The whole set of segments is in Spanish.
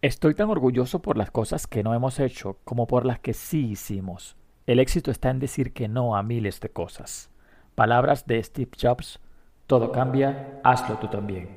Estoy tan orgulloso por las cosas que no hemos hecho como por las que sí hicimos. El éxito está en decir que no a miles de cosas. Palabras de Steve Jobs. Todo cambia, hazlo tú también.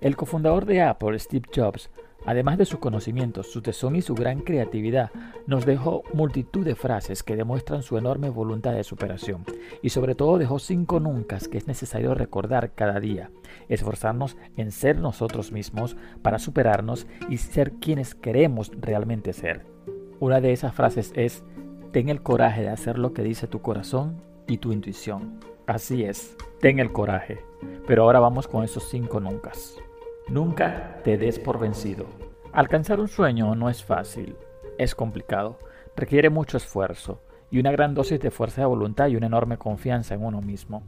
El cofundador de Apple, Steve Jobs, Además de sus conocimientos, su tesón y su gran creatividad, nos dejó multitud de frases que demuestran su enorme voluntad de superación. Y sobre todo dejó cinco nuncas que es necesario recordar cada día. Esforzarnos en ser nosotros mismos para superarnos y ser quienes queremos realmente ser. Una de esas frases es, ten el coraje de hacer lo que dice tu corazón y tu intuición. Así es, ten el coraje. Pero ahora vamos con esos cinco nuncas. Nunca te des por vencido. Alcanzar un sueño no es fácil, es complicado, requiere mucho esfuerzo y una gran dosis de fuerza de voluntad y una enorme confianza en uno mismo.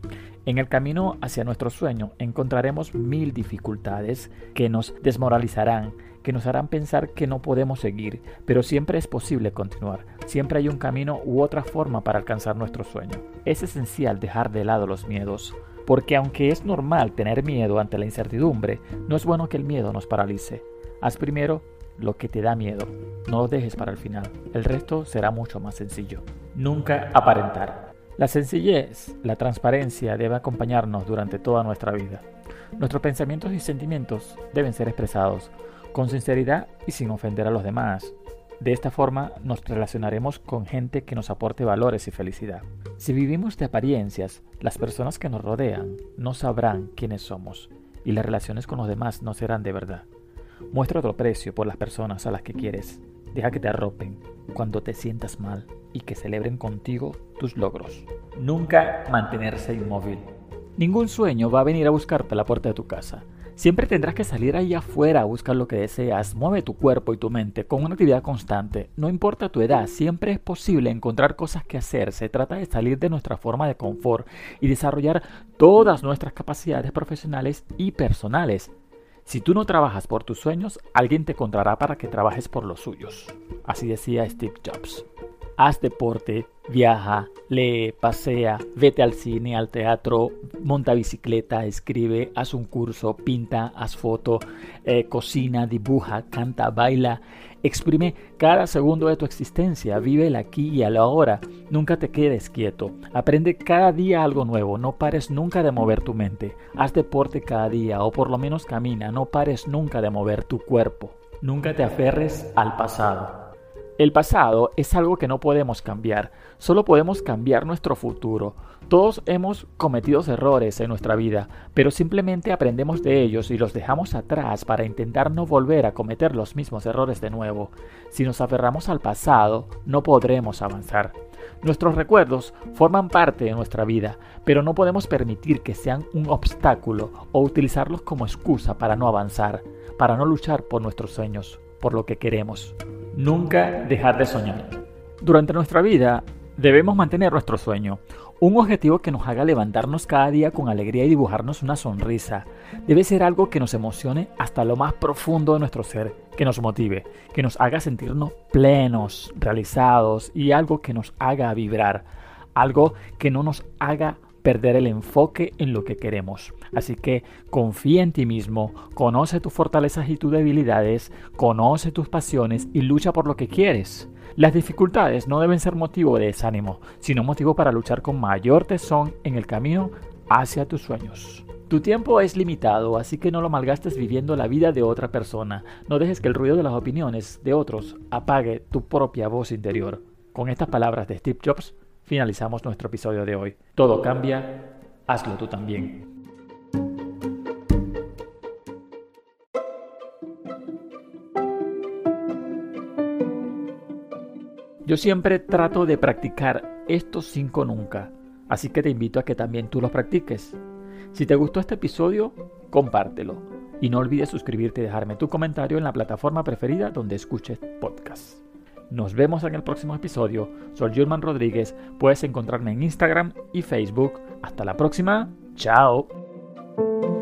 En el camino hacia nuestro sueño encontraremos mil dificultades que nos desmoralizarán, que nos harán pensar que no podemos seguir, pero siempre es posible continuar, siempre hay un camino u otra forma para alcanzar nuestro sueño. Es esencial dejar de lado los miedos, porque aunque es normal tener miedo ante la incertidumbre, no es bueno que el miedo nos paralice. Haz primero lo que te da miedo, no lo dejes para el final, el resto será mucho más sencillo. Nunca aparentar. La sencillez, la transparencia debe acompañarnos durante toda nuestra vida. Nuestros pensamientos y sentimientos deben ser expresados con sinceridad y sin ofender a los demás, de esta forma nos relacionaremos con gente que nos aporte valores y felicidad. Si vivimos de apariencias, las personas que nos rodean no sabrán quiénes somos y las relaciones con los demás no serán de verdad. Muestra otro precio por las personas a las que quieres. Deja que te arropen cuando te sientas mal y que celebren contigo tus logros. Nunca mantenerse inmóvil. Ningún sueño va a venir a buscarte a la puerta de tu casa. Siempre tendrás que salir ahí afuera a buscar lo que deseas. Mueve tu cuerpo y tu mente con una actividad constante. No importa tu edad, siempre es posible encontrar cosas que hacer. Se trata de salir de nuestra forma de confort y desarrollar todas nuestras capacidades profesionales y personales. Si tú no trabajas por tus sueños, alguien te encontrará para que trabajes por los suyos. Así decía Steve Jobs. Haz deporte, viaja, lee, pasea, vete al cine, al teatro, monta bicicleta, escribe, haz un curso, pinta, haz foto, eh, cocina, dibuja, canta, baila. Exprime cada segundo de tu existencia, vive el aquí y el ahora, nunca te quedes quieto, aprende cada día algo nuevo, no pares nunca de mover tu mente, haz deporte cada día o por lo menos camina, no pares nunca de mover tu cuerpo, nunca te aferres al pasado. El pasado es algo que no podemos cambiar, solo podemos cambiar nuestro futuro. Todos hemos cometido errores en nuestra vida, pero simplemente aprendemos de ellos y los dejamos atrás para intentar no volver a cometer los mismos errores de nuevo. Si nos aferramos al pasado, no podremos avanzar. Nuestros recuerdos forman parte de nuestra vida, pero no podemos permitir que sean un obstáculo o utilizarlos como excusa para no avanzar, para no luchar por nuestros sueños, por lo que queremos. Nunca dejar de soñar. Durante nuestra vida debemos mantener nuestro sueño, un objetivo que nos haga levantarnos cada día con alegría y dibujarnos una sonrisa. Debe ser algo que nos emocione hasta lo más profundo de nuestro ser, que nos motive, que nos haga sentirnos plenos, realizados y algo que nos haga vibrar, algo que no nos haga perder el enfoque en lo que queremos. Así que confía en ti mismo, conoce tus fortalezas y tus debilidades, conoce tus pasiones y lucha por lo que quieres. Las dificultades no deben ser motivo de desánimo, sino motivo para luchar con mayor tesón en el camino hacia tus sueños. Tu tiempo es limitado, así que no lo malgastes viviendo la vida de otra persona. No dejes que el ruido de las opiniones de otros apague tu propia voz interior. Con estas palabras de Steve Jobs, finalizamos nuestro episodio de hoy. Todo cambia, hazlo tú también. Yo siempre trato de practicar estos cinco nunca, así que te invito a que también tú los practiques. Si te gustó este episodio, compártelo. Y no olvides suscribirte y dejarme tu comentario en la plataforma preferida donde escuches podcast. Nos vemos en el próximo episodio. Soy Julman Rodríguez. Puedes encontrarme en Instagram y Facebook. Hasta la próxima. Chao.